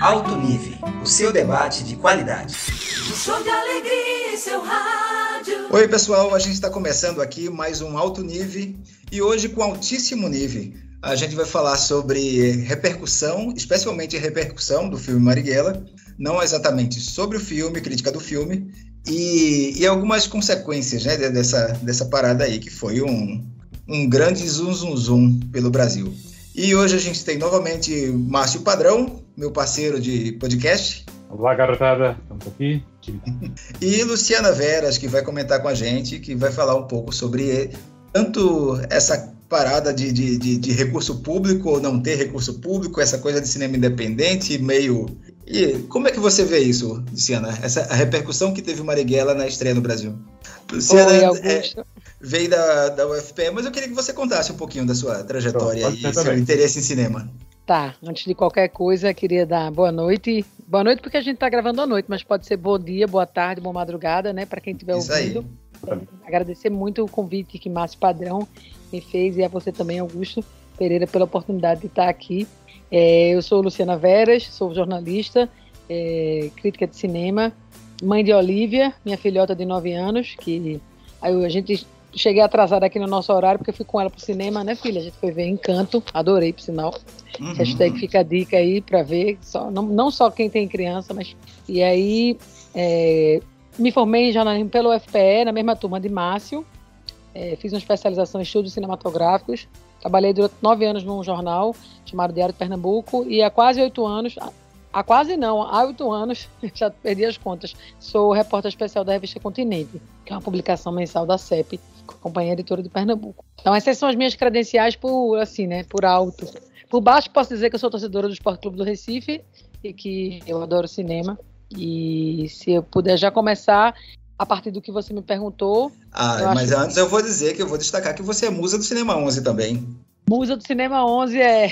Alto Nível, o seu debate de qualidade. show de alegria em seu rádio. Oi, pessoal, a gente está começando aqui mais um Alto Nível e hoje com altíssimo nível. A gente vai falar sobre repercussão, especialmente repercussão do filme Marighella, não exatamente sobre o filme, crítica do filme, e, e algumas consequências né, dessa, dessa parada aí, que foi um, um grande zum zum zum pelo Brasil. E hoje a gente tem novamente Márcio Padrão, meu parceiro de podcast. Olá, garotada, estamos aqui. e Luciana Veras, que vai comentar com a gente, que vai falar um pouco sobre tanto essa parada de, de, de, de recurso público ou não ter recurso público, essa coisa de cinema independente, meio. E como é que você vê isso, Luciana? Essa a repercussão que teve Marighella na estreia no Brasil? Luciana Oi, é, veio da, da UFPE, mas eu queria que você contasse um pouquinho da sua trajetória e seu também. interesse em cinema. Tá, antes de qualquer coisa, queria dar boa noite. Boa noite porque a gente está gravando à noite, mas pode ser bom dia, boa tarde, boa madrugada, né, para quem estiver ouvindo. É, agradecer muito o convite que Márcio Padrão me fez e a você também, Augusto Pereira, pela oportunidade de estar aqui. É, eu sou Luciana Veras, sou jornalista, é, crítica de cinema, mãe de Olivia, minha filhota de 9 anos, que aí a gente cheguei atrasada aqui no nosso horário, porque fui com ela pro cinema, né, filha? A gente foi ver Encanto, adorei, por sinal. Uhum. Hashtag fica a dica aí para ver, só, não, não só quem tem criança, mas. E aí, é, me formei em jornalismo pelo UFPE, na mesma turma de Márcio. É, fiz uma especialização em estudos cinematográficos. Trabalhei durante nove anos num jornal chamado Diário de Pernambuco e há quase oito anos, há quase não, há oito anos, já perdi as contas, sou repórter especial da revista Continente, que é uma publicação mensal da CEP, Companhia Editora de Pernambuco. Então essas são as minhas credenciais por, assim, né, por alto. Por baixo posso dizer que eu sou torcedora do Esporte Clube do Recife e que eu adoro cinema. E se eu puder já começar a partir do que você me perguntou. Ah, mas antes eu vou dizer que eu vou destacar que você é musa do Cinema 11 também. Musa do Cinema 11 é...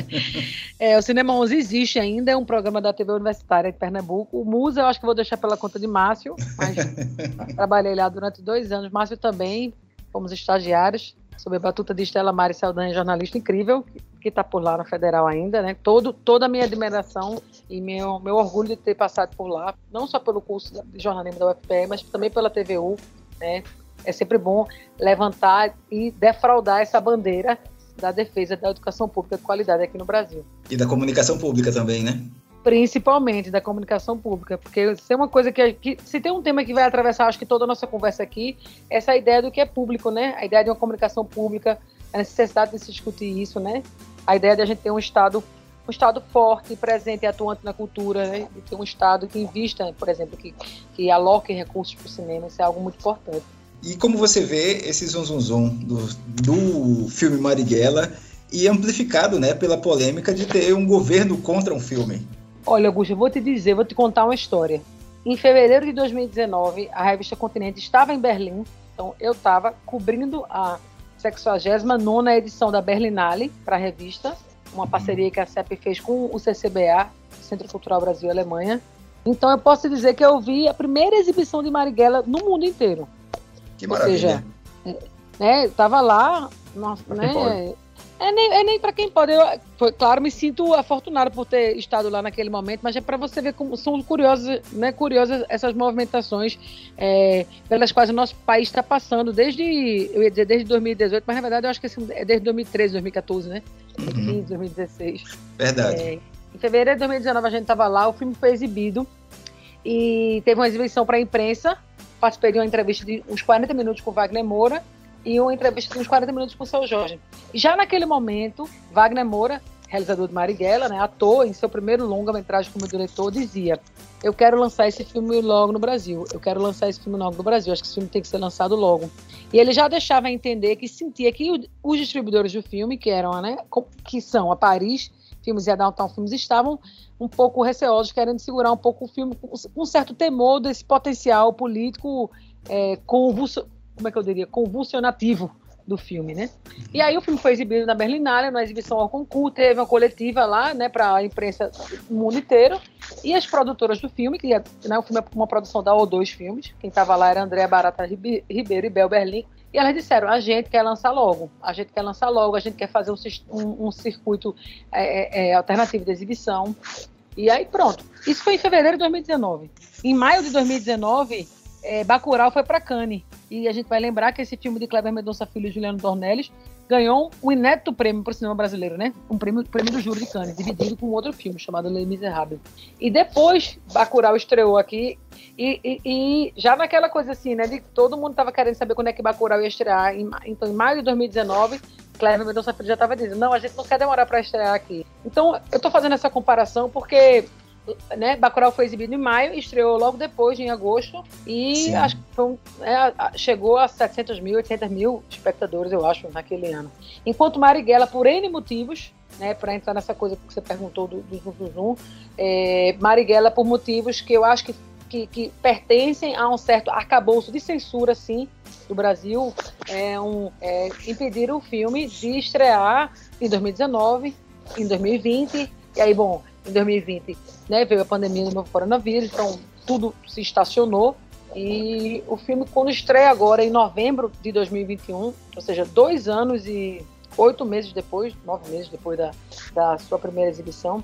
é. O Cinema 11 existe ainda, é um programa da TV Universitária de Pernambuco. O Musa eu acho que vou deixar pela conta de Márcio, mas trabalhei lá durante dois anos. Márcio também, fomos estagiários, sob a batuta de Estela Mari Saldanha, jornalista incrível, que está por lá na Federal ainda, né? Todo, toda a minha admiração e meu, meu orgulho de ter passado por lá, não só pelo curso de jornalismo da UFPE, mas também pela TVU, né? É sempre bom levantar e defraudar essa bandeira da defesa da educação pública de qualidade aqui no Brasil. E da comunicação pública também, né? Principalmente da comunicação pública, porque se é uma coisa que, que, se tem um tema que vai atravessar, acho que toda a nossa conversa aqui, essa ideia do que é público, né? A ideia de uma comunicação pública, a necessidade de se discutir isso, né? A ideia de a gente ter um estado um estado forte, presente e atuante na cultura, né? de ter um estado que invista, por exemplo, que, que aloque recursos para o cinema, isso é algo muito importante. E como você vê esse zum zum zum do, do filme Marighella e amplificado, né, pela polêmica de ter um governo contra um filme? Olha, Augusto, eu vou te dizer, vou te contar uma história. Em fevereiro de 2019, a revista Continente estava em Berlim, então eu estava cobrindo a 69 edição da Berlinale para a revista, uma parceria que a CEP fez com o CCBA, Centro Cultural Brasil Alemanha. Então eu posso dizer que eu vi a primeira exibição de Marighella no mundo inteiro. Que maravilha. Ou seja, né, tava lá, nossa, né, é nem, é nem para quem pode. Eu, foi, claro, me sinto afortunado por ter estado lá naquele momento, mas é para você ver como são curiosas, né, curiosas essas movimentações é, pelas quais o nosso país está passando desde, eu ia dizer desde 2018, mas na verdade eu acho que é desde 2013, 2014, né? 2015, uhum. 2016. Verdade. É, em fevereiro de 2019 a gente estava lá, o filme foi exibido e teve uma exibição para a imprensa participei de uma entrevista de uns 40 minutos com Wagner Moura e uma entrevista de uns 40 minutos com o seu Jorge. Já naquele momento, Wagner Moura, realizador de Marighella, né, ator, em seu primeiro longa-metragem como diretor, dizia: Eu quero lançar esse filme logo no Brasil. Eu quero lançar esse filme logo no Brasil. Acho que esse filme tem que ser lançado logo. E ele já deixava entender que sentia que os distribuidores do filme, que eram, né, que são a Paris Filmes e a Downtown Filmes, estavam um pouco receosos, querendo segurar um pouco o filme, com um certo temor desse potencial político é, convulso, como é que eu diria, convulsionativo do filme, né? E aí o filme foi exibido na Berlinale, na exibição ao concurso, teve uma coletiva lá, né, para a imprensa do mundo inteiro, e as produtoras do filme, que né, o filme é uma produção da O2 Filmes, quem estava lá era Andréa Barata Ribeiro e Bel Berlim, E elas disseram: a gente quer lançar logo, a gente quer lançar logo, a gente quer fazer um, um, um circuito é, é, é alternativo de exibição. E aí pronto. Isso foi em fevereiro de 2019. Em maio de 2019, é, Bacurau foi para Cannes. E a gente vai lembrar que esse filme de Kleber Mendonça Filho e Juliano Dornelles ganhou um inédito prêmio para o cinema brasileiro, né? Um prêmio, prêmio do Júri de Cannes, dividido com outro filme chamado Les Miserables. E depois Bacurau estreou aqui e, e, e, já naquela coisa assim, né? De todo mundo estava querendo saber quando é que Bacurau ia estrear. Então, em maio de 2019, Kleber Mendonça Filho já estava dizendo, não, a gente não quer demorar para estrear aqui. Então, eu estou fazendo essa comparação porque né, Bacurau foi exibido em maio, estreou logo depois, em agosto, e acho que um, é, chegou a 700 mil, 800 mil espectadores, eu acho, naquele ano. Enquanto Marighella, por N motivos, né, para entrar nessa coisa que você perguntou do, do Zoom, do Zoom é, Marighella, por motivos que eu acho que, que, que, pertencem a um certo arcabouço de censura, sim, do Brasil, é um, é, impedir o filme de estrear em 2019, em 2020, e aí, bom, em 2020 né, veio a pandemia do novo coronavírus, então tudo se estacionou. E o filme, quando estreia agora em novembro de 2021, ou seja, dois anos e oito meses depois, nove meses depois da, da sua primeira exibição,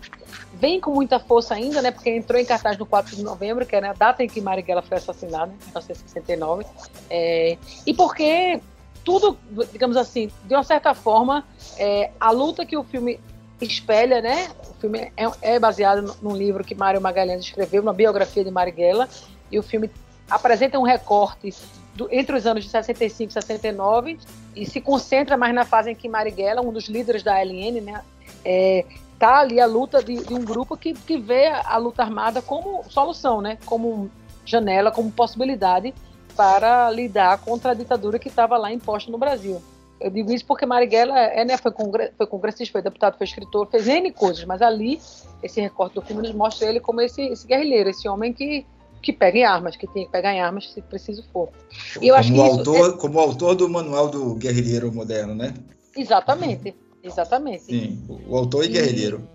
vem com muita força ainda, né? Porque entrou em cartaz no 4 de novembro, que era a data em que Marighella foi assassinada, em 1969. É, e porque tudo, digamos assim, de uma certa forma, é, a luta que o filme espelha, né? O filme é, é baseado num livro que Mário Magalhães escreveu, uma biografia de Marighella, e o filme apresenta um recorte do, entre os anos de 65 e 69 e se concentra mais na fase em que Marighella, um dos líderes da ALN, né, é, tá ali a luta de, de, um grupo que, que vê a luta armada como solução, né, como janela, como possibilidade para lidar contra a ditadura que estava lá imposta no Brasil. Eu digo isso porque Marighella é, né, foi, congre foi congressista, foi deputado, foi escritor, fez N coisas, mas ali, esse recorte do filme nos mostra ele como esse, esse guerrilheiro, esse homem que, que pega em armas, que tem que pegar em armas se preciso for. E eu como, acho que autor, é... como autor do manual do guerrilheiro moderno, né? Exatamente, exatamente. Sim, o autor e, e guerrilheiro.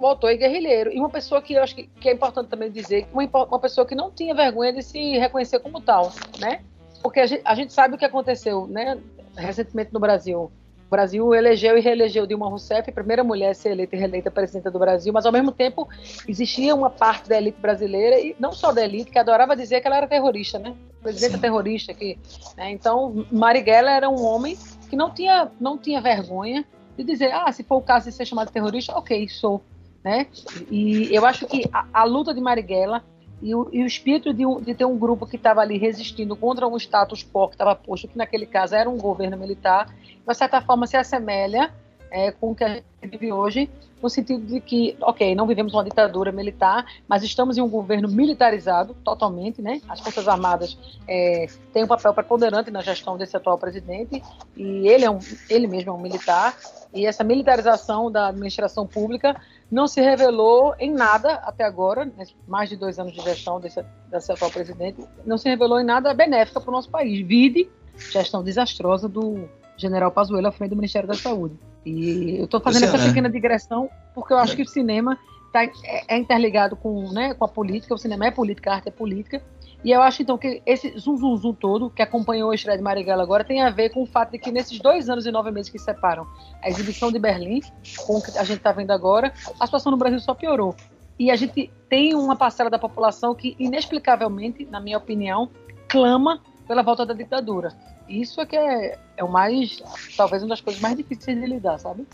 O autor e guerrilheiro. E uma pessoa que eu acho que, que é importante também dizer, uma, uma pessoa que não tinha vergonha de se reconhecer como tal, né? Porque a gente, a gente sabe o que aconteceu, né? Recentemente no Brasil. O Brasil elegeu e reelegeu Dilma Rousseff, a primeira mulher a ser eleita e reeleita presidenta do Brasil, mas ao mesmo tempo existia uma parte da elite brasileira, e não só da elite, que adorava dizer que ela era terrorista, né? Presidenta Sim. terrorista aqui. Né? Então, Marighella era um homem que não tinha, não tinha vergonha de dizer, ah, se for o caso de ser chamado terrorista, ok, sou. Né? E eu acho que a, a luta de Marighella e o, e o espírito de, de, ter um grupo que estava ali resistindo contra um status quo que estava posto, que naquele caso era um governo militar, de certa forma se assemelha é, com o que a gente vive hoje, no sentido de que, ok, não vivemos uma ditadura militar, mas estamos em um governo militarizado totalmente, né? As Forças Armadas é, têm um papel preponderante na gestão desse atual presidente e ele, é um, ele mesmo é um militar, e essa militarização da administração pública não se revelou em nada até agora, mais de dois anos de gestão desse, desse atual presidente, não se revelou em nada benéfica para o nosso país. Vide gestão desastrosa do general Pazuello à frente do Ministério da Saúde. E eu estou fazendo essa né? pequena digressão porque eu acho que o cinema tá, é, é interligado com, né, com a política, o cinema é política, a arte é política, e eu acho, então, que esse zum, zum, zum todo, que acompanhou a estreia de Marighella agora, tem a ver com o fato de que nesses dois anos e nove meses que separam a exibição de Berlim, com o que a gente está vendo agora, a situação no Brasil só piorou. E a gente tem uma parcela da população que, inexplicavelmente, na minha opinião, clama pela volta da ditadura. Isso é que é, é o mais, talvez, uma das coisas mais difíceis de lidar, sabe?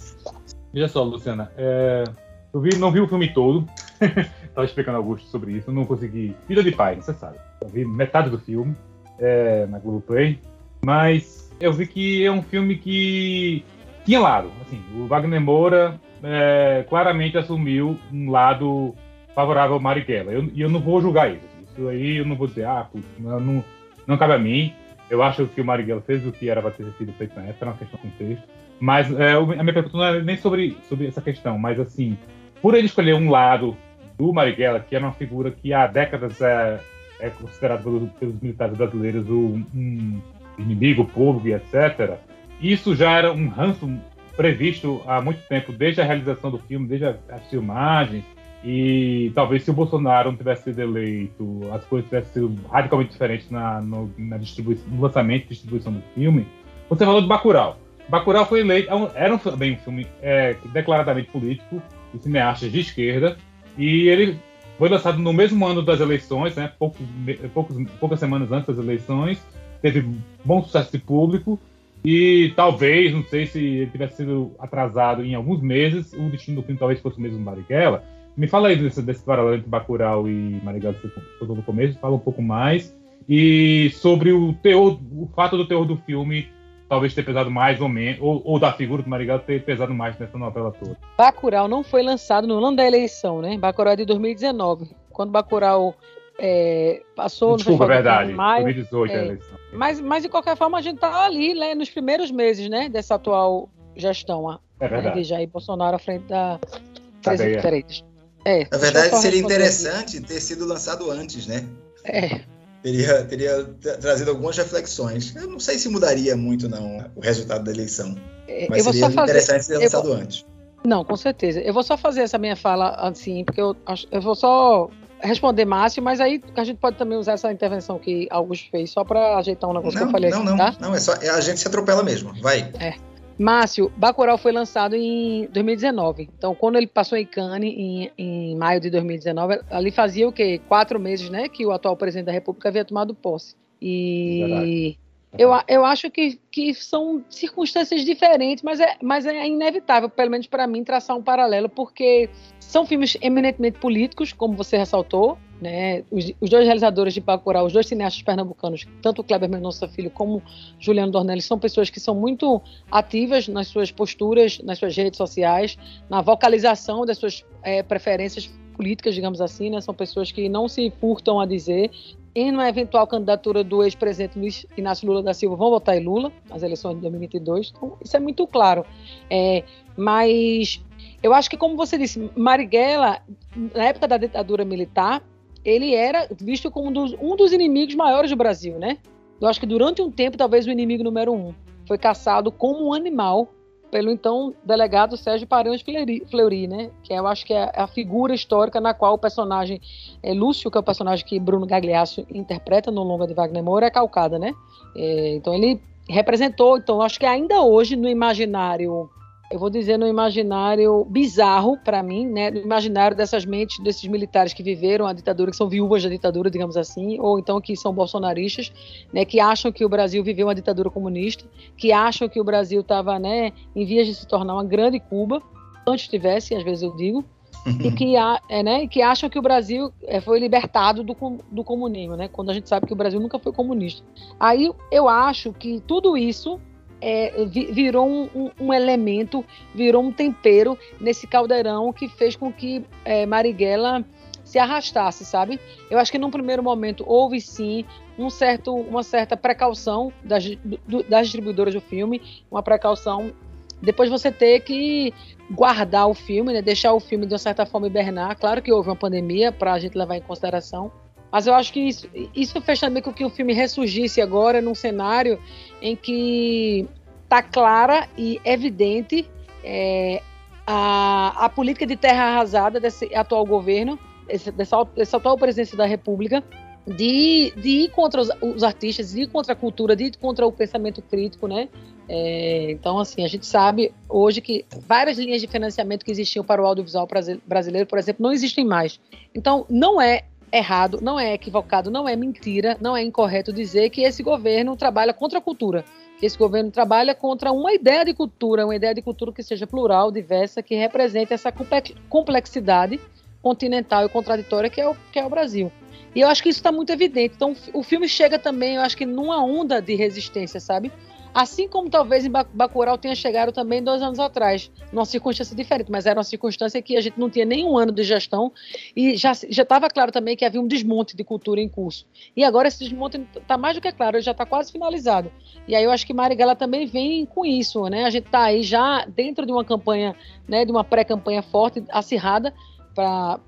Veja só, Luciana, é, eu vi, não vi o filme todo, estava explicando Augusto sobre isso, não consegui. Vida de pai, você sabe. Eu vi metade do filme é, na Globoplay, mas eu vi que é um filme que tinha lado. Assim, o Wagner Moura é, claramente assumiu um lado favorável ao Marighella. E eu, eu, não vou julgar isso. Isso aí eu não vou dizer, ah, putz, não, não, não cabe a mim. Eu acho que o Marighella fez o que era para ter sido feito na época, era uma questão de contexto. Mas é, a minha pergunta não é nem sobre, sobre essa questão, mas assim, por ele escolher um lado do Marighella, que era uma figura que há décadas é, é considerado pelos, pelos, militares brasileiros um, um, inimigo público etc., isso já era um ranço previsto há muito tempo, desde a realização do filme, desde as filmagens, E talvez se o Bolsonaro não tivesse sido eleito, as coisas tivessem sido radicalmente diferentes na, no, na distribuição, no lançamento e distribuição do filme. Você falou de Bacurau. Bacurau foi eleito, é era um, bem um filme é, declaradamente político, de cineastas de esquerda, e ele foi lançado no mesmo ano das eleições, né, poucos, poucos, poucas semanas antes das eleições, teve bom sucesso de público, e talvez, não sei se ele tivesse sido atrasado em alguns meses, o destino do filme talvez fosse o mesmo Marighella. Me fala aí desse, desse paralelo entre Bacurau e Marighella, que você falou no começo, fala um pouco mais. E sobre o teor, o fato do teor do filme talvez ter pesado mais ou menos, ou, ou da figura do Marighella ter pesado mais nessa novela toda. Bacurau não foi lançado no ano da eleição, né? Bacurau é de 2019. Quando Bacurau é, passou Desculpa, no verdade, maio, 2018 é, a eleição. Mas, mas, de qualquer forma, a gente está ali né, nos primeiros meses né, dessa atual gestão. É verdade. Né, de Jair Bolsonaro à frente da presidente. É, Na verdade, seria interessante aqui. ter sido lançado antes, né? É. Teria, teria trazido algumas reflexões. Eu não sei se mudaria muito, não, o resultado da eleição. É, mas seria interessante ser lançado vou... antes. Não, com certeza. Eu vou só fazer essa minha fala assim, porque eu, eu vou só responder Márcio, mas aí a gente pode também usar essa intervenção que Augusto fez só para ajeitar um negócio não, que eu falei não, aqui, não, tá? Não, é só é, a gente se atropela mesmo. Vai. É. Márcio, Bacurau foi lançado em 2019. Então, quando ele passou em Cannes, em, em maio de 2019, ali fazia o quê? Quatro meses, né? Que o atual presidente da República havia tomado posse. E eu, eu acho que, que são circunstâncias diferentes, mas é, mas é inevitável, pelo menos para mim, traçar um paralelo, porque são filmes eminentemente políticos, como você ressaltou, né? Os, os, dois realizadores de Bacurau, os dois cineastas pernambucanos, tanto o Kleber Mendonça Filho como Juliano Dornelli, são pessoas que são muito ativas nas suas posturas, nas suas redes sociais, na vocalização das suas é, preferências políticas, digamos assim, né? São pessoas que não se furtam a dizer em uma eventual candidatura do ex-presidente Luiz Inácio Lula da Silva, vão votar em Lula nas eleições de 2022. Então, isso é muito claro. É, mas eu acho que, como você disse, Marighella, na época da ditadura militar, ele era visto como um dos, um dos inimigos maiores do Brasil, né? Eu acho que durante um tempo, talvez o inimigo número um foi caçado como um animal pelo então delegado Sérgio Paranhos Fleury, né? Que eu acho que é a figura histórica na qual o personagem é, Lúcio, que é o personagem que Bruno Gagliasso interpreta no longa de Wagner Moura, é calcada, né? É, então ele representou, então acho que ainda hoje no imaginário eu vou dizer no imaginário bizarro para mim, né, no imaginário dessas mentes desses militares que viveram a ditadura, que são viúvas da ditadura, digamos assim, ou então que são bolsonaristas, né, que acham que o Brasil viveu uma ditadura comunista, que acham que o Brasil estava, né, em vias de se tornar uma grande Cuba, antes tivesse, às vezes eu digo, e que, é, né, que acham que o Brasil é, foi libertado do, do comunismo, né, quando a gente sabe que o Brasil nunca foi comunista. Aí eu acho que tudo isso é, virou um, um, elemento, virou um tempero nesse caldeirão que fez com que é, Marighella se arrastasse, sabe? Eu acho que num primeiro momento houve sim um certo, uma certa precaução das, do, das distribuidoras do filme, uma precaução. Depois você ter que guardar o filme, né? deixar o filme de uma certa forma hibernar. Claro que houve uma pandemia para a gente levar em consideração, mas eu acho que isso, isso fez também com que o filme ressurgisse agora num cenário em que está clara e evidente é, a, a política de terra arrasada desse atual governo, esse, dessa, dessa atual presidência da República, de, de ir contra os, os, artistas, de ir contra a cultura, de ir contra o pensamento crítico, né? É, então, assim, a gente sabe hoje que várias linhas de financiamento que existiam para o audiovisual brasileiro, por exemplo, não existem mais. Então, não é errado, não é equivocado, não é mentira, não é incorreto dizer que esse governo trabalha contra a cultura, que esse governo trabalha contra uma ideia de cultura, uma ideia de cultura que seja plural, diversa, que represente essa complexidade continental e contraditória que é o, que é o Brasil. E eu acho que isso está muito evidente. Então, o filme chega também, eu acho que numa onda de resistência, sabe? Assim como talvez em Bacurau tenha chegado também dois anos atrás, numa circunstância diferente, mas era uma circunstância que a gente não tinha nenhum ano de gestão e já estava claro também que havia um desmonte de cultura em curso. E agora esse desmonte está mais do que claro, já está quase finalizado. E aí eu acho que Marighella também vem com isso, né? A gente está aí já dentro de uma campanha, né, de uma pré-campanha forte, acirrada, para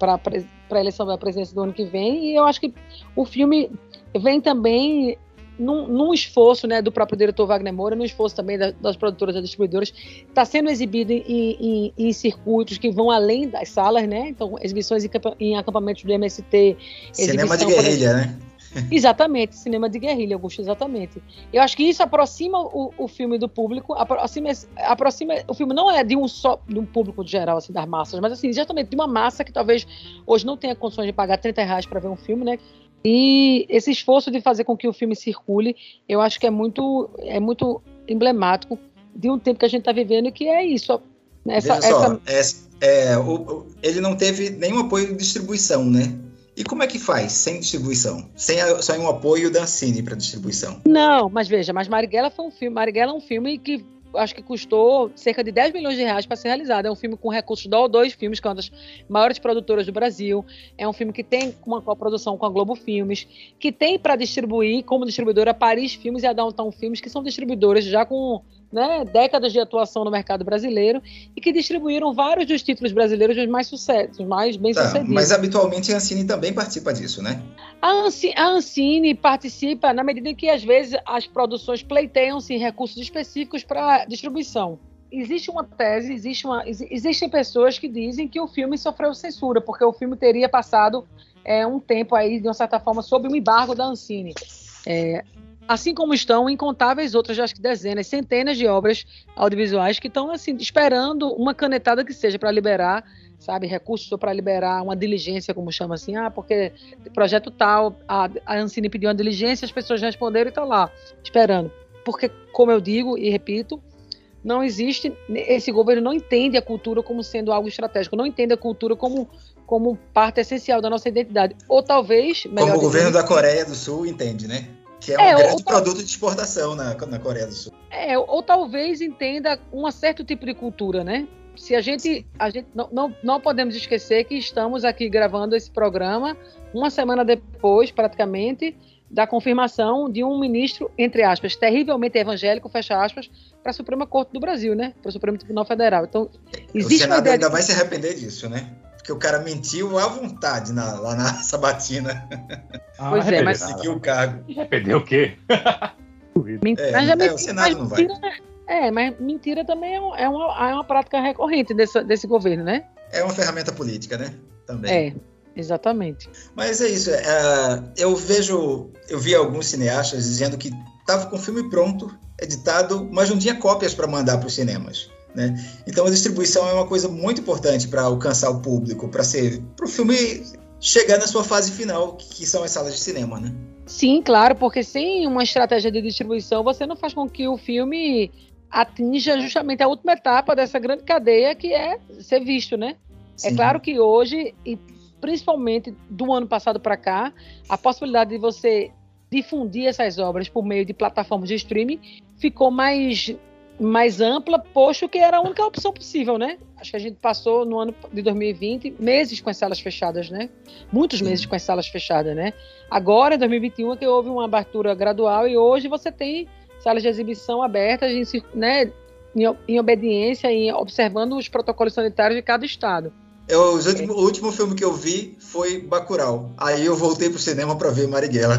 a eleição da presidência do ano que vem, e eu acho que o filme vem também num, num, esforço né, do próprio diretor Wagner Moura, num esforço também da, das produtoras e distribuidoras, está sendo exibido em, em, em, circuitos que vão além das salas, né? Então, exibições em, em acampamentos do MST. Cinema de guerrilha, né? Exatamente, cinema de guerrilha, Augusto, exatamente. Eu acho que isso aproxima o, o filme do público, aproxima, aproxima. O filme não é de um só de um público geral, assim, das massas, mas assim, exatamente de uma massa que talvez hoje não tenha condições de pagar 30 reais para ver um filme, né? E esse esforço de fazer com que o filme circule, eu acho que é muito, é muito emblemático de um tempo que a gente está vivendo, que é isso. Essa, só, essa... É, é, o, ele não teve nenhum apoio de distribuição, né? E como é que faz sem distribuição? Sem a, só um apoio da Cine para distribuição? Não, mas veja, mas Marighella foi um filme. Marighella é um filme que acho que custou cerca de 10 milhões de reais para ser realizado. É um filme com recursos da O2 Filmes, que é uma das maiores produtoras do Brasil. É um filme que tem uma coprodução com a Globo Filmes, que tem para distribuir como distribuidora Paris Filmes e a Downtown Filmes, que são distribuidores já com né, décadas de atuação no mercado brasileiro e que distribuíram vários dos títulos brasileiros dos mais sucessos, mais bem tá, sucedidos. Mas habitualmente a Ancine também participa disso, né? A Ancine, a Ancine participa na medida em que às vezes as produções pleiteiam-se recursos específicos para distribuição. Existe uma tese, existe uma, existem pessoas que dizem que o filme sofreu censura porque o filme teria passado é, um tempo aí de uma certa forma sob um embargo da Ancine. É, assim como estão incontáveis outras, acho que dezenas, centenas de obras audiovisuais que estão assim esperando uma canetada que seja para liberar, sabe, recursos para liberar uma diligência, como chama assim, ah, porque projeto tal, a, a Ancine pediu uma diligência, as pessoas responderam e estão lá esperando, porque como eu digo e repito, não existe, esse governo não entende a cultura como sendo algo estratégico, não entende a cultura como como parte essencial da nossa identidade. Ou talvez. Como o governo da Coreia do Sul entende, né? Que é um é, grande produto de exportação na, na Coreia do Sul. É, ou, ou talvez entenda um certo tipo de cultura, né? Se a gente, a gente não, não, não podemos esquecer que estamos aqui gravando esse programa uma semana depois, praticamente, da confirmação de um ministro, entre aspas, terrivelmente evangélico, fecha aspas, para a Suprema Corte do Brasil, né? Para o Supremo Tribunal Federal. Então, existe o Senado ainda de... vai se arrepender disso, né? Porque o cara mentiu à vontade na, lá na sabatina. Ah, pois é, mas. Seguiu o cargo. Arrependeu o quê? é, mas, é, o Senado não vai. É, mas mentira também é, é, uma, é uma prática recorrente desse, desse governo, né? É uma ferramenta política, né? Também. É, exatamente. Mas é isso. É, eu vejo, eu vi alguns cineastas dizendo que estava com o filme pronto, editado, mas não tinha cópias para mandar para os cinemas. Né? Então a distribuição é uma coisa muito importante para alcançar o público, para ser para o filme chegar na sua fase final, que são as salas de cinema, né? Sim, claro, porque sem uma estratégia de distribuição, você não faz com que o filme atinja justamente a última etapa dessa grande cadeia que é ser visto, né? É Sim. É claro que hoje, e principalmente do ano passado para cá, a possibilidade de você difundir essas obras por meio de plataformas de streaming ficou mais mais ampla, posto que era a única opção possível, né? Acho que a gente passou no ano de 2020 meses com as salas fechadas, né? Muitos meses com as salas fechadas, né? Agora, em 2021, é que houve uma abertura gradual e hoje você tem salas de exibição abertas, em, né? Em, em obediência e observando os protocolos sanitários de cada estado. Eu, último, o último filme que eu vi foi Bacurau. Aí eu voltei pro cinema para ver Marighella.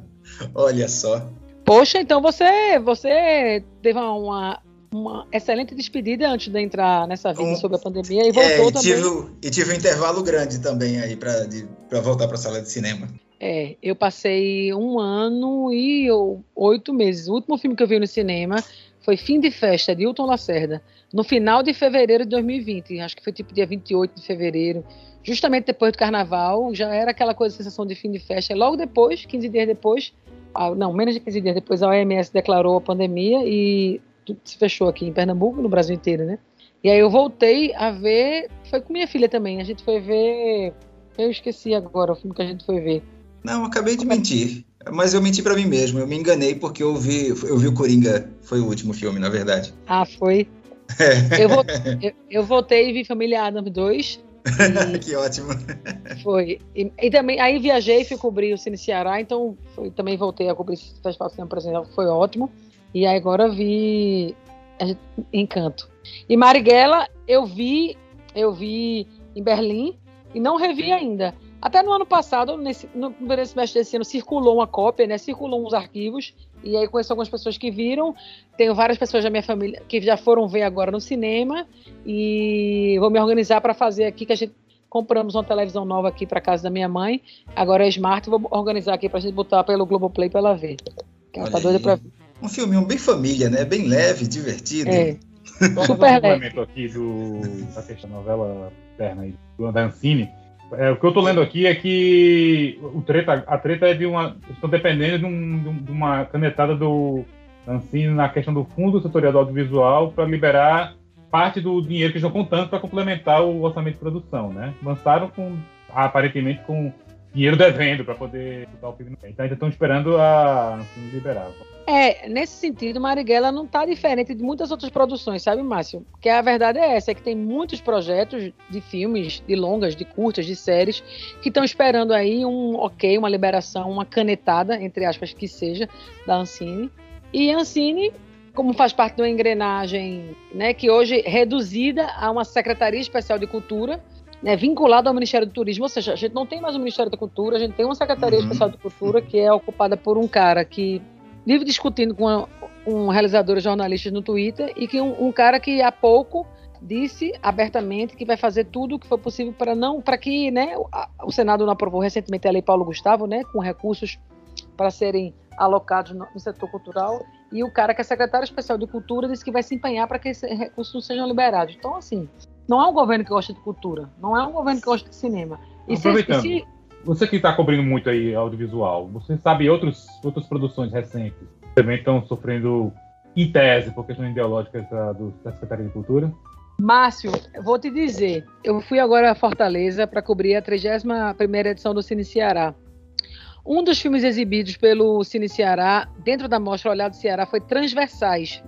Olha só. Poxa, então você, você teve uma, uma excelente despedida antes de entrar nessa vida um, sobre a pandemia e voltou é, e também. Tive, e tive um intervalo grande também aí para voltar para a sala de cinema. É, eu passei um ano e oito meses. O último filme que eu vi no cinema foi Fim de Festa, de Hilton Lacerda, no final de fevereiro de 2020. Acho que foi tipo dia 28 de fevereiro. Justamente depois do carnaval, já era aquela coisa, sensação de fim de festa. E logo depois, 15 dias depois, não, menos de 15 dias depois a OMS declarou a pandemia e tudo se fechou aqui em Pernambuco, no Brasil inteiro, né? E aí eu voltei a ver, foi com minha filha também, a gente foi ver, eu esqueci agora o filme que a gente foi ver. Não, acabei de mentir, mas eu menti para mim mesmo, eu me enganei porque eu vi, eu vi o Coringa, foi o último filme, na verdade. Ah, foi? É. Eu, voltei, eu, eu voltei e vi Família Adams 2, que ótimo. Foi. E, e, também, aí viajei, fui cobrir o Cine Ceará, então foi, também voltei a cobrir o Festival Cinema Presencial, foi ótimo. E aí agora vi Encanto. E Marighella, eu vi, eu vi em Berlim e não revi ainda. Até no ano passado, nesse, no primeiro semestre desse ano, circulou uma cópia, né? Circulou uns arquivos. E aí conheço algumas pessoas que viram. Tenho várias pessoas da minha família que já foram ver agora no cinema. E vou me organizar para fazer aqui, que a gente compramos uma televisão nova aqui para casa da minha mãe. Agora é smart, vou organizar aqui para a gente botar pelo Globoplay para ela ver. Que ela tá doida para ver. Um filminho bem família, né? Bem leve, divertido. É. Super leve. aqui do, da novela interna aí, do Ancine. É, o que eu estou lendo aqui é que o treta, a treta é de uma. Estão dependendo de, um, de uma canetada do Ancine na questão do fundo setorial do audiovisual para liberar parte do dinheiro que estão contando para complementar o orçamento de produção, né? Lançaram com aparentemente com dinheiro devendo para poder botar o filme. Então ainda estão esperando a Ancine liberar. É, nesse sentido, Marighella não está diferente de muitas outras produções, sabe, Márcio? Que a verdade é essa, é que tem muitos projetos de filmes, de longas, de curtas, de séries, que estão esperando aí um ok, uma liberação, uma canetada, entre aspas, que seja, da Ancine. E Ancine, como faz parte de uma engrenagem, né, que hoje é reduzida a uma Secretaria Especial de Cultura, né, vinculada ao Ministério do Turismo, ou seja, a gente não tem mais o Ministério da Cultura, a gente tem uma Secretaria uhum. Especial de Cultura que é ocupada por um cara que vive discutindo com um realizador jornalistas no Twitter e que um, um, cara que há pouco disse abertamente que vai fazer tudo o que for possível para não para que né, o, o, Senado não aprovou recentemente a lei Paulo Gustavo né, com recursos para serem alocados no, no, setor cultural e o cara que é secretário especial de cultura disse que vai se empenhar para que esses recursos não sejam liberados então assim não é um governo que gosta de cultura não é um governo que gosta de cinema e se, se, você que está cobrindo muito aí audiovisual, você sabe outros, outras produções recentes que também estão sofrendo, em tese, por questões ideológicas da, do, da Secretaria de Cultura? Márcio, vou te dizer, eu fui agora a Fortaleza para cobrir a 31ª edição do Cine Ceará. Um dos filmes exibidos pelo Cine Ceará, dentro da mostra Olhado Ceará, foi Transversais.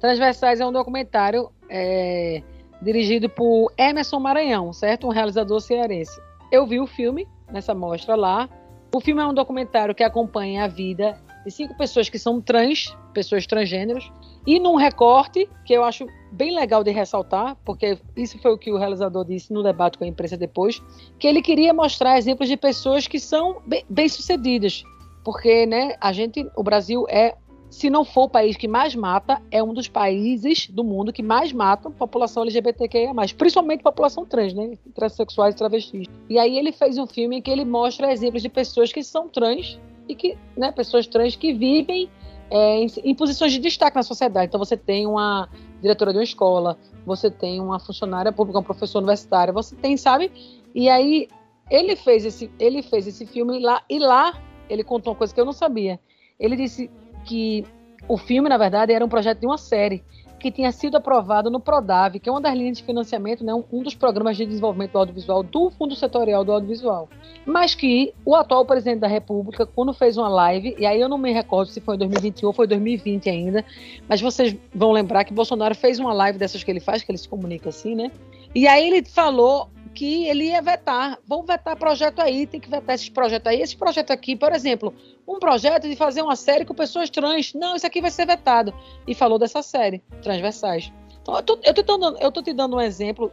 Transversais é um documentário é, dirigido por Emerson Maranhão, certo? Um realizador cearense. Eu vi o filme, nessa mostra lá. O filme é um documentário que acompanha a vida de cinco pessoas que são trans, pessoas transgêneros, e num recorte que eu acho bem legal de ressaltar, porque isso foi o que o realizador disse no debate com a imprensa depois, que ele queria mostrar exemplos de pessoas que são bem-sucedidas, porque né, a gente, o Brasil é se não for o país que mais mata, é um dos países do mundo que mais matam população LGBTQIA+, principalmente população trans, né, transexuais e travestis. E aí ele fez um filme em que ele mostra exemplos de pessoas que são trans e que, né, pessoas trans que vivem é, em, em, posições de destaque na sociedade. Então você tem uma diretora de uma escola, você tem uma funcionária pública, um professor universitário, você tem, sabe? E aí ele fez esse, ele fez esse filme lá e lá ele contou uma coisa que eu não sabia. Ele disse que o filme, na verdade, era um projeto de uma série que tinha sido aprovado no PRODAV, que é uma das linhas de financiamento, né, um dos programas de desenvolvimento do audiovisual do Fundo Setorial do Audiovisual. Mas que o atual presidente da República, quando fez uma live, e aí eu não me recordo se foi em 2021 ou foi 2020 ainda, mas vocês vão lembrar que Bolsonaro fez uma live dessas que ele faz, que ele se comunica assim, né? E aí ele falou que ele ia vetar. Vamos vetar projeto aí, tem que vetar esses projetos aí. Esse projeto aqui, por exemplo, um projeto de fazer uma série com pessoas trans. Não, isso aqui vai ser vetado. E falou dessa série, Transversais. Então, eu tô, eu tô, dando, eu tô te dando um exemplo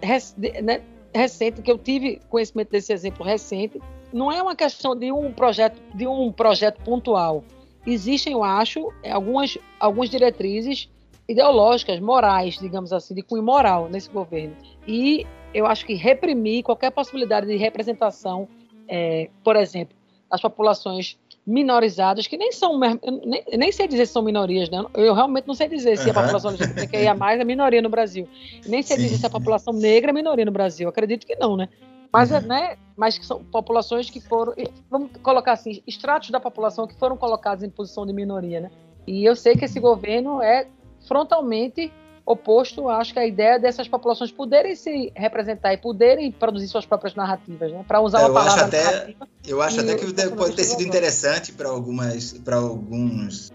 né, recente, que eu tive conhecimento desse exemplo recente. Não é uma questão de um projeto, de um projeto pontual. Existem, eu acho, algumas, algumas diretrizes ideológicas, morais, digamos assim, de cunho moral nesse governo. E eu acho que reprimir qualquer possibilidade de representação, é, por exemplo, das populações minorizadas, que nem são, nem, nem sei dizer se são minorias, né? Eu realmente não sei dizer se uhum. a população LGBTQIA mais é minoria no Brasil. Nem sei Sim. dizer se a população negra é minoria no Brasil. Acredito que não, né? Mas, uhum. né, mas que são populações que foram, vamos colocar assim, estratos da população que foram colocados em posição de minoria, né? E eu sei que esse governo é frontalmente oposto, acho que a ideia dessas populações poderem se representar e poderem produzir suas próprias narrativas, né? Para usar eu uma palavra acho até, Eu acho até que pode ter sido interessante para algumas, para alguns,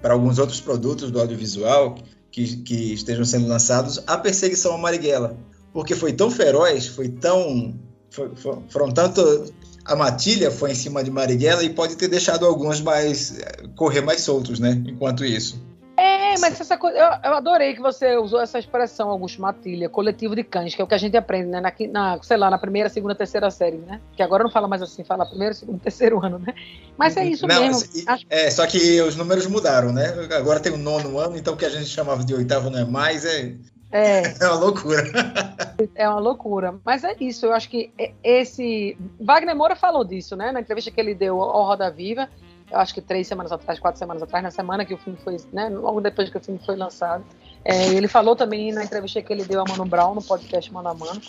para alguns outros produtos do audiovisual que, que estejam sendo lançados a perseguição a Marighella, porque foi tão feroz, foi tão, foi, foram tanto a matilha foi em cima de Marighella e pode ter deixado alguns mais correr mais soltos, né? Enquanto isso. É, mas essa coisa, eu, eu, adorei que você usou essa expressão, Augusto Matilha, coletivo de cães, que é o que a gente aprende, né? Na, na, sei lá, na primeira, segunda, terceira série, né? Que agora não fala mais assim, fala primeiro, segundo, terceiro ano, né? Mas é isso não, mesmo. Acho... É, só que os números mudaram, né? Agora tem o nono ano, então o que a gente chamava de oitavo não é mais, é. É, é uma loucura. É uma loucura. Mas é isso, eu acho que esse. Wagner Moura falou disso, né? Na entrevista que ele deu ao Roda Viva eu acho que três semanas atrás, quatro semanas atrás, na semana que o filme foi, né, logo depois que o filme foi lançado. É, ele falou também na entrevista que ele deu a Mano Brown no podcast Mano a Mano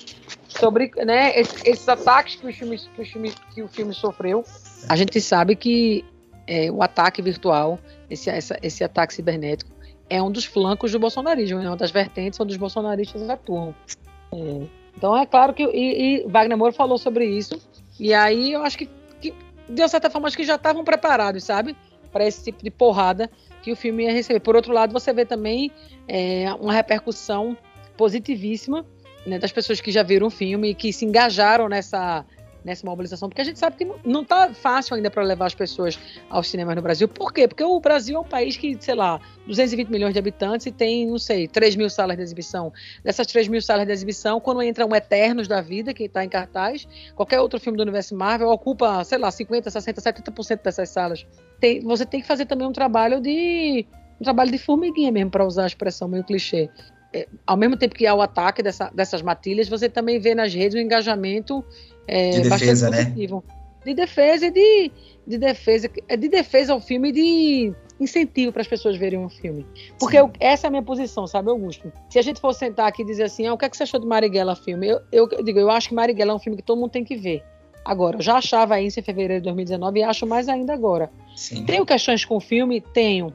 sobre né, esses ataques que o filme, que o filme, que o filme sofreu. A gente sabe que é, o ataque virtual, esse, essa, esse ataque cibernético, é um dos flancos do bolsonarismo, é uma das vertentes onde os bolsonaristas atuam. É, então é claro que e, e Wagner Moura falou sobre isso e aí eu acho que de certa forma, acho que já estavam preparados, sabe? Para esse tipo de porrada que o filme ia receber. Por outro lado, você vê também é, uma repercussão positivíssima né, das pessoas que já viram o filme e que se engajaram nessa nessa mobilização, porque a gente sabe que não está fácil ainda para levar as pessoas aos cinemas no Brasil. Por quê? Porque o Brasil é um país que, sei lá, 220 milhões de habitantes e tem, não sei, 3 mil salas de exibição. Dessas 3 mil salas de exibição, quando entra um Eternos da Vida, que está em cartaz, qualquer outro filme do universo Marvel ocupa, sei lá, 50, 60, 70% dessas salas. Tem, você tem que fazer também um trabalho de um trabalho de formiguinha mesmo, para usar a expressão meio clichê. É, ao mesmo tempo que há o ataque dessa, dessas matilhas, você também vê nas redes o engajamento é, de defesa, né? De defesa e de, de defesa, é de defesa ao filme e de incentivo para as pessoas verem o filme. Porque eu, essa é a minha posição, sabe, Augusto? Se a gente for sentar aqui e dizer assim, ah, o que, é que você achou de Marighella filme? Eu, eu, eu, digo, eu acho que Marighella é um filme que todo mundo tem que ver. Agora, eu já achava isso em fevereiro de 2019 e acho mais ainda agora. Sim. Tenho questões com o filme? Tenho.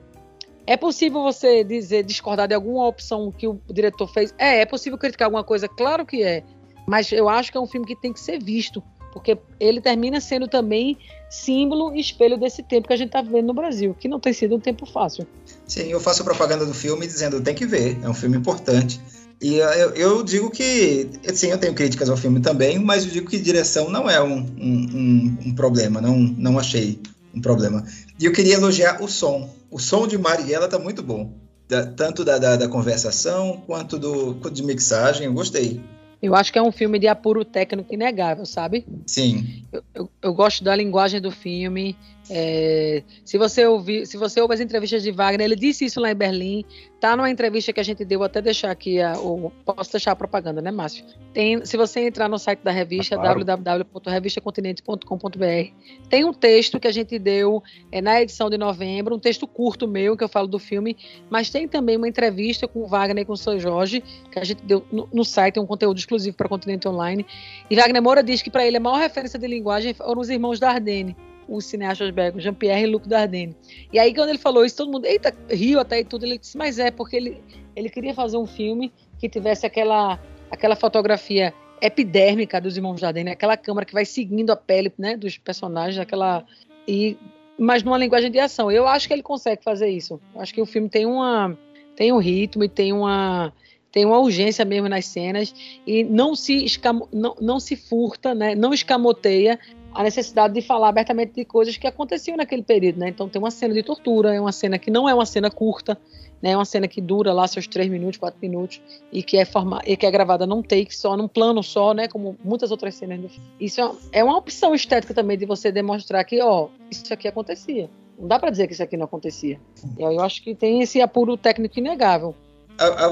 É possível você dizer, discordar de alguma opção que o diretor fez? É, é possível criticar alguma coisa? Claro que é. Mas eu acho que é um filme que tem que ser visto, porque ele termina sendo também símbolo e espelho desse tempo que a gente está vivendo no Brasil, que não tem sido um tempo fácil. Sim, eu faço propaganda do filme dizendo tem que ver, é um filme importante. E eu, eu, digo que, sim, eu tenho críticas ao filme também, mas eu digo que direção não é um, um, um problema, não, não achei um problema. E eu queria elogiar o som. O som de Marighella tá muito bom. Da, tanto da, da, da, conversação quanto do de mixagem, eu gostei. Eu acho que é um filme de apuro técnico inegável, sabe? Sim. Eu, eu, eu gosto da linguagem do filme. É, se você ouvir, se você ouvir as entrevistas de Wagner, ele disse isso lá em Berlim. Tá numa entrevista que a gente deu, vou até deixar aqui a, o, posso deixar a propaganda, né, Márcio? Tem, se você entrar no site da revista, claro. www.revistacontinente.com.br, tem um texto que a gente deu é, na edição de novembro, um texto curto meu que eu falo do filme, mas tem também uma entrevista com o Wagner e com o São Jorge que a gente deu no, no site, um conteúdo exclusivo para Continente Online. E Wagner Moura diz que para ele a maior referência de linguagem foram os irmãos Dardenne os cineastas belgas, Jean-Pierre e Luc Dardenne. E aí, quando ele falou isso, todo mundo, eita, riu até e tudo. Ele disse, mas é, porque ele, ele queria fazer um filme que tivesse aquela, aquela fotografia epidérmica dos irmãos Dardenne, aquela câmera que vai seguindo a pele né, dos personagens, aquela. E, mas numa linguagem de ação. Eu acho que ele consegue fazer isso. Eu acho que o filme tem uma tem um ritmo e tem uma tem uma urgência mesmo nas cenas e não se escamo, não, não se furta, né? Não escamoteia a necessidade de falar abertamente de coisas que aconteciam naquele período, né? Então tem uma cena de tortura, é uma cena que não é uma cena curta, né? É uma cena que dura lá seus três minutos, quatro minutos e que é forma, e que é gravada num take só, num plano só, né? Como muitas outras cenas do filme. Isso é, é uma opção estética também de você demonstrar que, ó, isso aqui acontecia. Não dá para dizer que isso aqui não acontecia. E eu acho que tem esse apuro técnico inegável.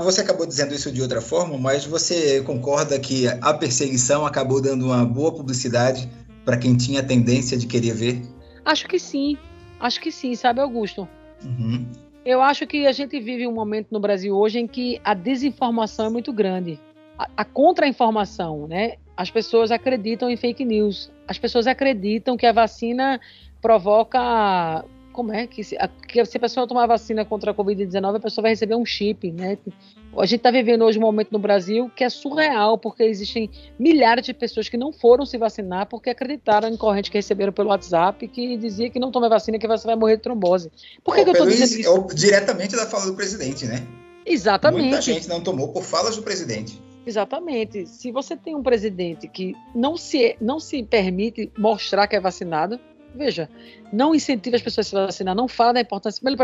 Você acabou dizendo isso de outra forma, mas você concorda que a perseguição acabou dando uma boa publicidade para quem tinha tendência de querer ver? Acho que sim. Acho que sim, sabe, Augusto? Uhum. Eu acho que a gente vive um momento no Brasil hoje em que a desinformação é muito grande. A, a contra-informação, né? As pessoas acreditam em fake news. As pessoas acreditam que a vacina provoca como é que se a, que se a pessoa tomar vacina contra a Covid-19, a pessoa vai receber um chip, né? A gente está vivendo hoje um momento no Brasil que é surreal, porque existem milhares de pessoas que não foram se vacinar porque acreditaram em corrente que receberam pelo WhatsApp que dizia que não toma vacina que você vai morrer de trombose. Por que, que eu estou dizendo isso? Ou diretamente da fala do presidente, né? Exatamente. Muita gente não tomou por falas do presidente. Exatamente. Se você tem um presidente que não se, não se permite mostrar que é vacinado, Veja, não incentiva as pessoas a se vacinar, não fala da importância, pelo,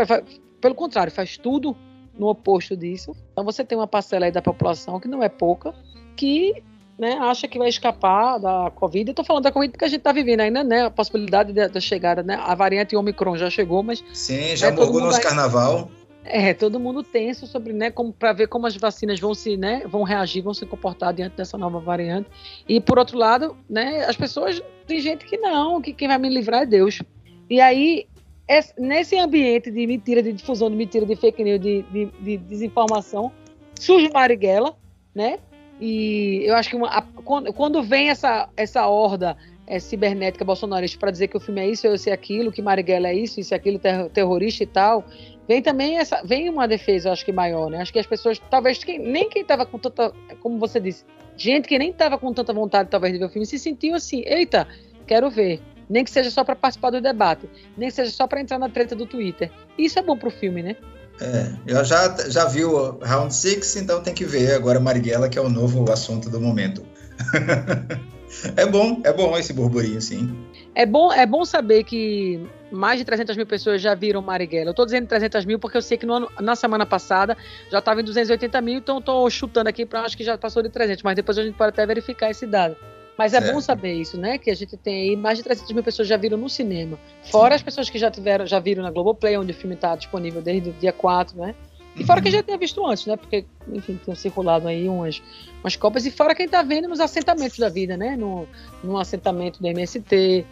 pelo contrário, faz tudo no oposto disso. Então você tem uma parcela aí da população que não é pouca, que né, acha que vai escapar da Covid. Tô falando da Covid porque a gente está vivendo ainda, né? A possibilidade da chegada, né? A variante Omicron já chegou, mas. Sim, já morgou nosso vai... carnaval. É, todo mundo tenso sobre, né, como para ver como as vacinas vão se, né, vão reagir, vão se comportar diante dessa nova variante. E por outro lado, né, as pessoas tem gente que não, que quem vai me livrar é Deus. E aí, é, nesse ambiente de mentira, de difusão de mentira, de fake news, de, de, de desinformação, surge Marighella, né? E eu acho que uma, a, quando, quando, vem essa, essa horda é, cibernética bolsonarista para dizer que o filme é isso, isso e aquilo, que Marighella é isso, isso aquilo, ter, terrorista e tal, vem também essa, vem uma defesa, eu acho que maior, né? Acho que as pessoas, talvez quem, nem quem estava com tanta, como você disse, gente que nem estava com tanta vontade, talvez, de ver o filme, se sentiu assim, eita, quero ver. Nem que seja só para participar do debate, nem que seja só para entrar na treta do Twitter. Isso é bom pro filme, né? É, eu já, já vi o Round 6, então tem que ver agora Marighella, que é o novo assunto do momento. é bom, é bom esse burburinho, sim. É bom, é bom saber que mais de 300 mil pessoas já viram Marighella. Eu estou dizendo 300 mil porque eu sei que no, na semana passada já estava em 280 mil, então estou chutando aqui para acho que já passou de 300, mas depois a gente pode até verificar esse dado. Mas é certo. bom saber isso, né? Que a gente tem aí mais de 300 mil pessoas já viram no cinema. Fora Sim. as pessoas que já tiveram, já viram na Globoplay, onde o filme está disponível desde o dia 4, né? E fora uhum. quem já tinha visto antes, né? Porque, enfim, tem circulado aí umas, umas copas. E fora quem está vendo nos assentamentos da vida, né? No, no assentamento do MST.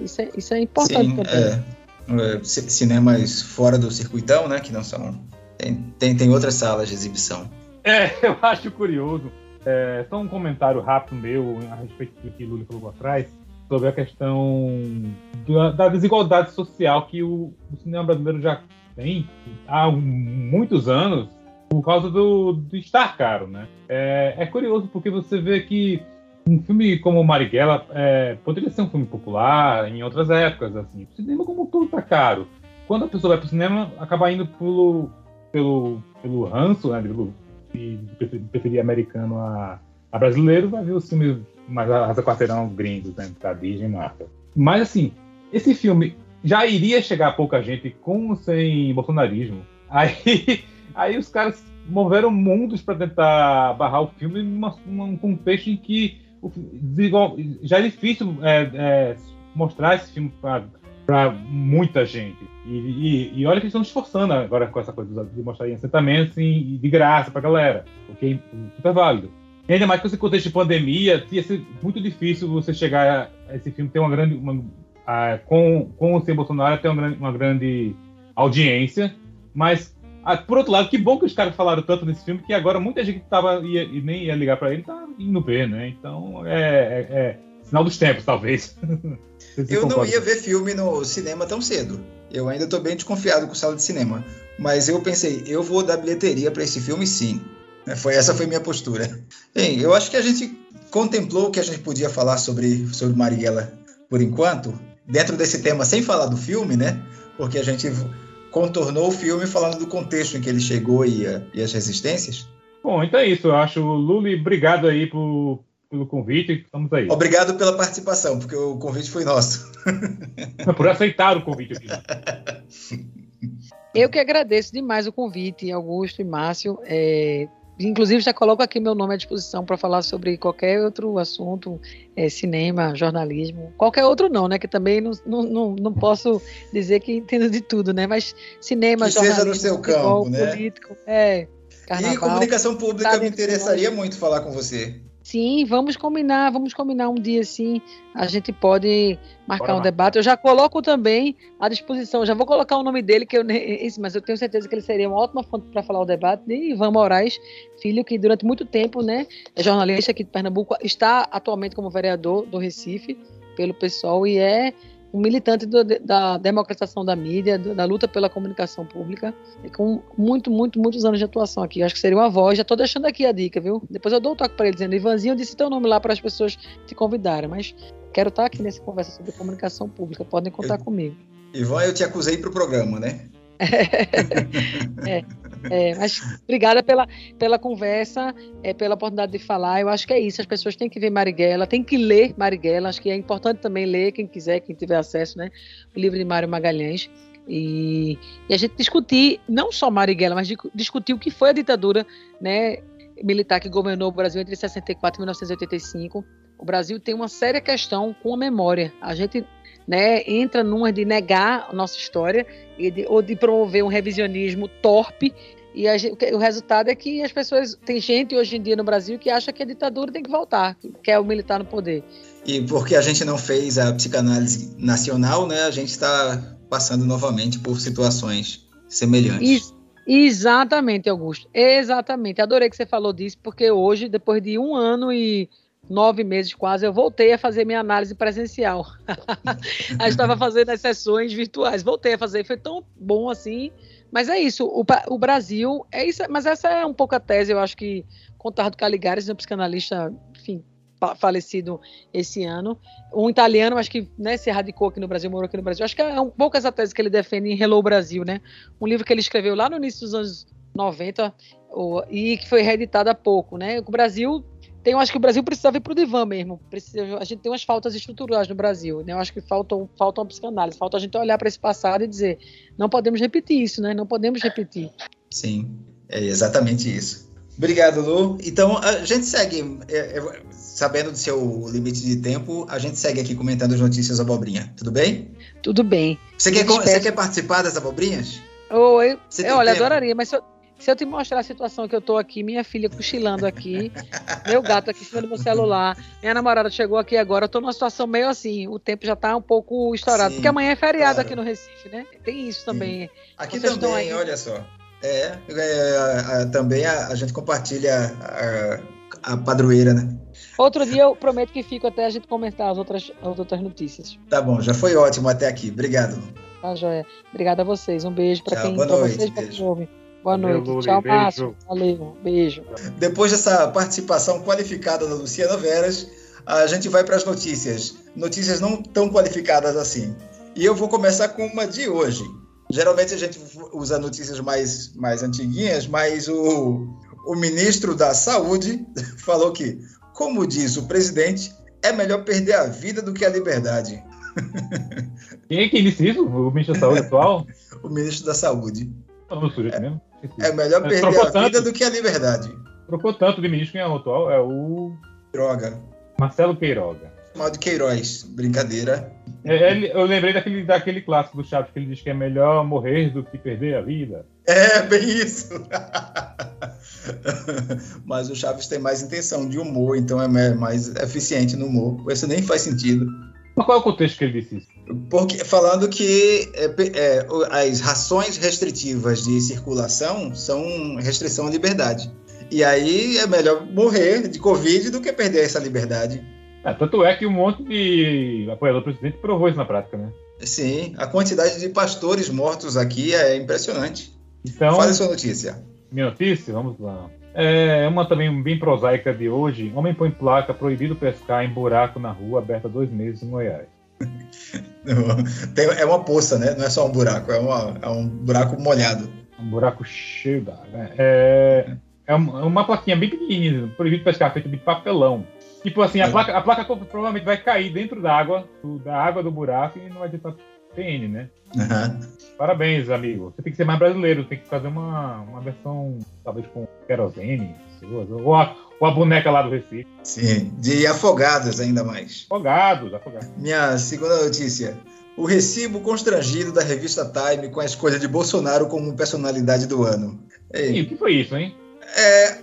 Isso é, isso é importante Sim, também. É, é cinemas fora do circuitão, né? Que não são. Tem, tem, tem outras salas de exibição. É, eu acho curioso é, só um comentário rápido meu a respeito do que Lula falou atrás, sobre a questão da, da desigualdade social que o, o, cinema brasileiro já tem há muitos anos por causa do, do estar caro, né? É, é, curioso porque você vê que um filme como Marighella é, poderia ser um filme popular em outras épocas, assim. O cinema como tudo tá caro. Quando a pessoa vai para o cinema, acaba indo pelo, pelo, pelo ranço, né, pelo, de preferir americano a, a brasileiro, vai ver os filmes mais Arrasa Quarteirão gringos, né, da Disney Marvel. Mas assim, esse filme já iria chegar a pouca gente com ou sem bolsonarismo. Aí, aí os caras moveram mundos para tentar barrar o filme num contexto em que já é difícil é, é, mostrar esse filme para muita gente. E, e, e, olha que eles estão esforçando agora com essa coisa de mostrar em assentamentos e de graça para a galera, o que é válido. Ainda mais com esse contexto de pandemia, ia ser muito difícil você chegar a esse filme ter uma grande. Uma, a, com, com o Sem Bolsonaro ter uma grande, uma grande audiência, mas a, por outro lado, que bom que os caras falaram tanto nesse filme que agora muita gente tava, ia, e nem ia ligar para ele, tá indo ver, né? Então é, é, é sinal dos tempos, talvez. Eu não ia ver filme no cinema tão cedo. Eu ainda estou bem desconfiado com sala de cinema. Mas eu pensei, eu vou dar bilheteria para esse filme sim. É, foi, essa foi minha postura. Bem, eu acho que a gente contemplou o que a gente podia falar sobre, sobre Marighella por enquanto, dentro desse tema, sem falar do filme, né? Porque a gente contornou o filme falando do contexto em que ele chegou e, e as resistências. Bom, então é isso. Eu acho, Luli, obrigado aí por, pelo convite. Estamos aí. Obrigado pela participação, porque o convite foi nosso. Por aceitar o convite. Eu que agradeço demais o convite, Augusto e Márcio. É, inclusive, já coloco aqui meu nome à disposição para falar sobre qualquer outro assunto, é, cinema, jornalismo, qualquer outro não, né? Que também não, não, não, posso dizer que entendo de tudo, né? Mas cinema, que jornalismo, seja no seu campo, né? político, é, carnaval, E comunicação pública me interessaria muito falar com você. Sim, vamos combinar, vamos combinar um dia sim. A gente pode marcar Bora um debate. Eu já coloco também à disposição, já vou colocar o nome dele, que eu mas eu tenho certeza que ele seria uma ótima fonte para falar o debate, de Ivan Moraes, filho que durante muito tempo, né, é jornalista aqui de Pernambuco, está atualmente como vereador do Recife pelo PSOL e é um militante do, da democratização da mídia, do, da luta pela comunicação pública, com muito, muito, muitos anos de atuação aqui. Acho que seria uma voz. Já estou deixando aqui a dica, viu? Depois eu dou o um toque para ele dizendo: Ivanzinho, eu disse teu nome lá para as pessoas te convidarem, mas quero estar aqui nessa conversa sobre comunicação pública. Podem contar eu, comigo. Ivan, eu te acusei para o programa, né? é. É, mas obrigada pela, pela conversa, é, pela oportunidade de falar. Eu acho que é isso. As pessoas têm que ver Marighella, têm que ler Marighella. Acho que é importante também ler, quem quiser, quem tiver acesso, né? O livro de Mário Magalhães. E, e a gente discutir, não só Marighella, mas discutir o que foi a ditadura né, militar que governou o Brasil entre 64 e 1985. O Brasil tem uma séria questão com a memória. A gente né, entra numa de negar a nossa história de, ou de promover um revisionismo torpe e gente, o resultado é que as pessoas. Tem gente hoje em dia no Brasil que acha que a ditadura tem que voltar, que quer o militar no poder. E porque a gente não fez a psicanálise nacional, né, a gente está passando novamente por situações semelhantes. exatamente, Augusto. Exatamente. Adorei que você falou disso, porque hoje, depois de um ano e nove meses quase, eu voltei a fazer minha análise presencial. a gente estava fazendo as sessões virtuais. Voltei a fazer, foi tão bom assim mas é isso, o, o, Brasil, é isso, mas essa é um pouco a tese, eu acho que Contardo Caligares, um psicanalista, enfim, falecido esse ano. Um italiano, acho que né, se radicou aqui no Brasil, morou aqui no Brasil. Acho que é um pouco essa tese que ele defende em Hello Brasil, né? Um livro que ele escreveu lá no início dos anos 90 e que foi reeditado há pouco, né? O Brasil tem, eu acho que o Brasil precisa vir para o divã mesmo. Precisa, a gente tem umas faltas estruturais no Brasil. Né? Eu acho que falta, falta uma psicanálise, falta a gente olhar para esse passado e dizer: não podemos repetir isso, né? não podemos repetir. Sim, é exatamente isso. Obrigado, Lu. Então, a gente segue, é, é, sabendo do seu limite de tempo, a gente segue aqui comentando as notícias abobrinha. Tudo bem? Tudo bem. Você, quer, você quer participar das abobrinhas? Oi, eu, olha, adoraria, mas se eu, se eu te mostrar a situação que eu tô aqui, minha filha cochilando aqui, meu gato aqui em cima do meu celular, minha namorada chegou aqui agora, eu tô numa situação meio assim, o tempo já tá um pouco estourado, Sim, porque amanhã é feriado claro. aqui no Recife, né? Tem isso também. Sim. Aqui Vocês também, olha só. É, é, é, também a, a, gente compartilha a, a, padroeira, né? Outro dia eu prometo que fico até a gente comentar as outras, as outras notícias. Tá bom, já foi ótimo até aqui. Obrigado. Tá, joia. Obrigada a vocês. Um beijo para quem, pra vocês, para quem ouve. Boa noite. Valeu, Tchau, Márcio. Valeu. Beijo. Depois dessa participação qualificada da Luciana Veras, a gente vai para as notícias. Notícias não tão qualificadas assim. E eu vou começar com uma de hoje. Geralmente a gente usa notícias mais, mais antiguinhas, mas o, o ministro da Saúde falou que, como diz o presidente, é melhor perder a vida do que a liberdade. Quem é que disse isso? O ministro da Saúde atual? o ministro da Saúde. Falando do sujeito mesmo? É melhor perder a tanto, vida do que a liberdade. Trocou tanto de ministro, quem é o atual? É o. Droga. Marcelo Queiroga. Mal de Queiroz, brincadeira. É, é, eu lembrei daquele, daquele clássico do Chaves que ele diz que é melhor morrer do que perder a vida. É, bem isso. Mas o Chaves tem mais intenção de humor, então é mais eficiente no humor. Isso nem faz sentido. Mas qual é o contexto que ele disse isso? Porque, falando que é, é, as rações restritivas de circulação são restrição à liberdade. E aí é melhor morrer de Covid do que perder essa liberdade. É, tanto é que um monte de apoiador do presidente provou isso na prática, né? Sim, a quantidade de pastores mortos aqui é impressionante. Então, Fale sua notícia. Minha notícia? Vamos lá. É uma também bem prosaica de hoje. Homem põe placa proibido pescar em buraco na rua aberta dois meses em Goiás. É uma poça, né? Não é só um buraco, é, uma, é um buraco molhado. Um buraco cheio d'água. Né? É, é uma plaquinha bem pequenininha, proibido pescar, feita de papelão. Tipo assim, a placa, a placa provavelmente vai cair dentro da água, da água do buraco e não vai ter PN, né? Uhum. Parabéns, amigo. Você tem que ser mais brasileiro, tem que fazer uma, uma versão, talvez com querosene, ou a, ou a boneca lá do Recife. Sim, de afogados ainda mais. Afogados, afogados. Minha segunda notícia. O recibo constrangido da revista Time com a escolha de Bolsonaro como personalidade do ano. Ei, o que foi isso, hein? É,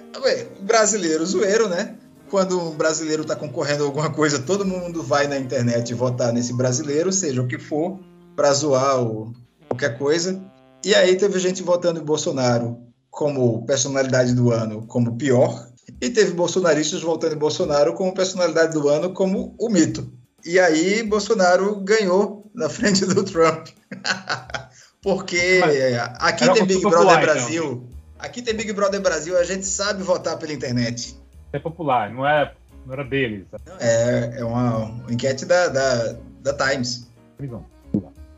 brasileiro zoeiro, né? Quando um brasileiro está concorrendo a alguma coisa, todo mundo vai na internet votar nesse brasileiro, seja o que for para zoar ou qualquer coisa. E aí teve gente votando em Bolsonaro como personalidade do ano como pior, e teve bolsonaristas votando em Bolsonaro como personalidade do ano como o mito. E aí Bolsonaro ganhou na frente do Trump. Porque aqui tem Big Brother popular, então. Brasil. Então. Aqui tem Big Brother Brasil, a gente sabe votar pela internet. É popular, não é não era deles. É, é uma enquete da, da, da Times.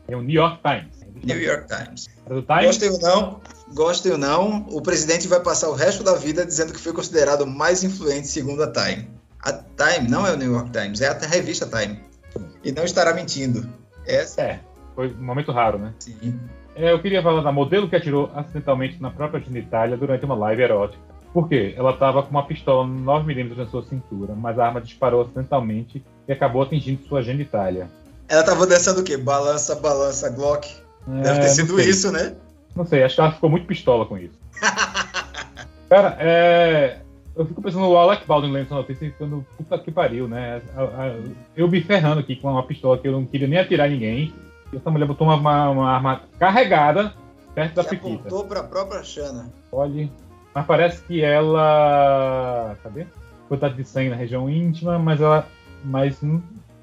É o New York Times. New York Times. Times. Gostem ou não, gostem ou não, o presidente vai passar o resto da vida dizendo que foi considerado mais influente segundo a Time. A Time não é o New York Times, é a revista Time. E não estará mentindo. Essa é. Foi um momento raro, né? Sim. É, eu queria falar da modelo que atirou acidentalmente na própria genitália durante uma live erótica. Por quê? Ela estava com uma pistola 9mm na sua cintura, mas a arma disparou acidentalmente e acabou atingindo sua genitália. Ela estava dançando o quê? Balança, balança, Glock. É, Deve ter sido isso, né? Não sei, acho que ela ficou muito pistola com isso. Cara, é, eu fico pensando no Alec Baldwin lendo essa notícia e ficando, puta que pariu, né? Eu me ferrando aqui com uma pistola que eu não queria nem atirar ninguém. E essa mulher botou uma, uma, uma arma carregada perto da Piquita. apontou pra própria Xana. Olha, mas parece que ela. Cadê? Quantidade de sangue na região íntima, mas ela. Mas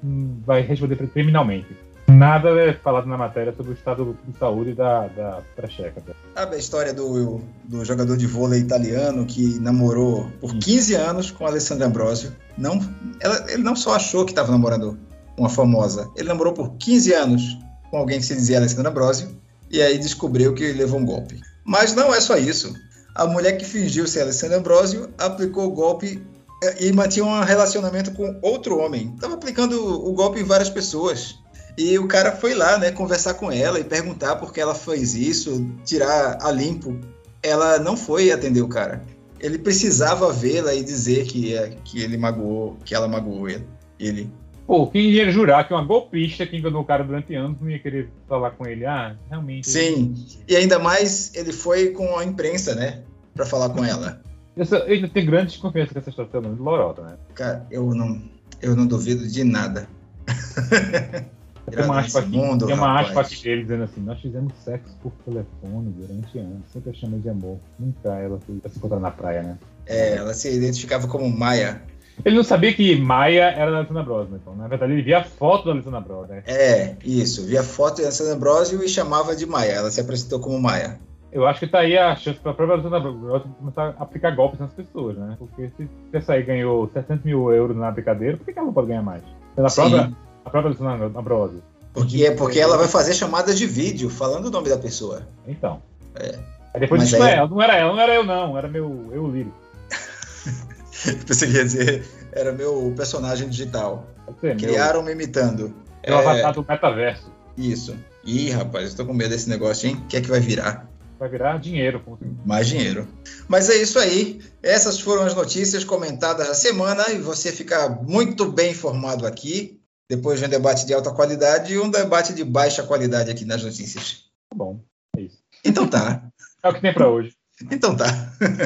vai responder criminalmente. Nada é falado na matéria sobre o estado de saúde da, da Precheca. Sabe a história do, do jogador de vôlei italiano que namorou por 15 anos com Alessandra Ambrosio? Não, ela, ele não só achou que estava namorando uma famosa, ele namorou por 15 anos com alguém que se dizia Alessandra Ambrosio e aí descobriu que levou um golpe. Mas não é só isso. A mulher que fingiu ser Alessandra Ambrosio aplicou o golpe e mantinha um relacionamento com outro homem. Estava aplicando o golpe em várias pessoas. E o cara foi lá, né, conversar com ela e perguntar por que ela fez isso, tirar a limpo. Ela não foi atender o cara. Ele precisava vê-la e dizer que, é, que ele magoou, que ela magoou ele. ele. Pô, quem ia jurar que uma golpista que enganou o cara durante anos não ia querer falar com ele? Ah, realmente. Sim, e ainda mais ele foi com a imprensa, né, para falar com ela. Eu ainda tem grande desconfiança que essa história tá de lorota, né? Cara, eu não, eu não duvido de nada. Tem uma aspa aqui, mundo, tem uma aspa aqui dele dizendo assim: Nós fizemos sexo por telefone durante anos, sempre a chamei de amor. Nunca ela foi se encontrar na praia, né? É, ela se identificava como Maia. Ele não sabia que Maia era da Alessandra Brosio, então. Na verdade, ele via a foto da Alessandra Brosio. Né? É, isso. Via a foto da Alessandra Brosio e chamava de Maia. Ela se apresentou como Maia. Eu acho que tá aí a chance para a própria Alessandra Brosio começar a aplicar golpes nas pessoas, né? Porque se essa aí ganhou 700 mil euros na brincadeira, por que ela não pode ganhar mais? Pela própria, a própria Alessandra Brosio. Porque, é porque ela vai fazer chamadas de vídeo falando o nome da pessoa. Então. É. Aí depois disse, aí... não era ela, não era eu não, era meu eu lírico. Pensei que ia dizer, era meu personagem digital. Ser, Criaram meu... me imitando. É o avatar do metaverso. Isso. Ih, rapaz, eu tô com medo desse negócio, hein? O que é que vai virar? Vai virar dinheiro. Mais dinheiro. Mas é isso aí. Essas foram as notícias comentadas da semana e você fica muito bem informado aqui depois de um debate de alta qualidade e um debate de baixa qualidade aqui nas notícias. Tá bom, é isso. Então tá. É o que tem para hoje. Então tá.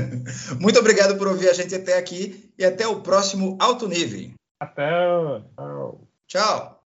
Muito obrigado por ouvir a gente até aqui e até o próximo Alto Nível. Até. Tchau. Tchau.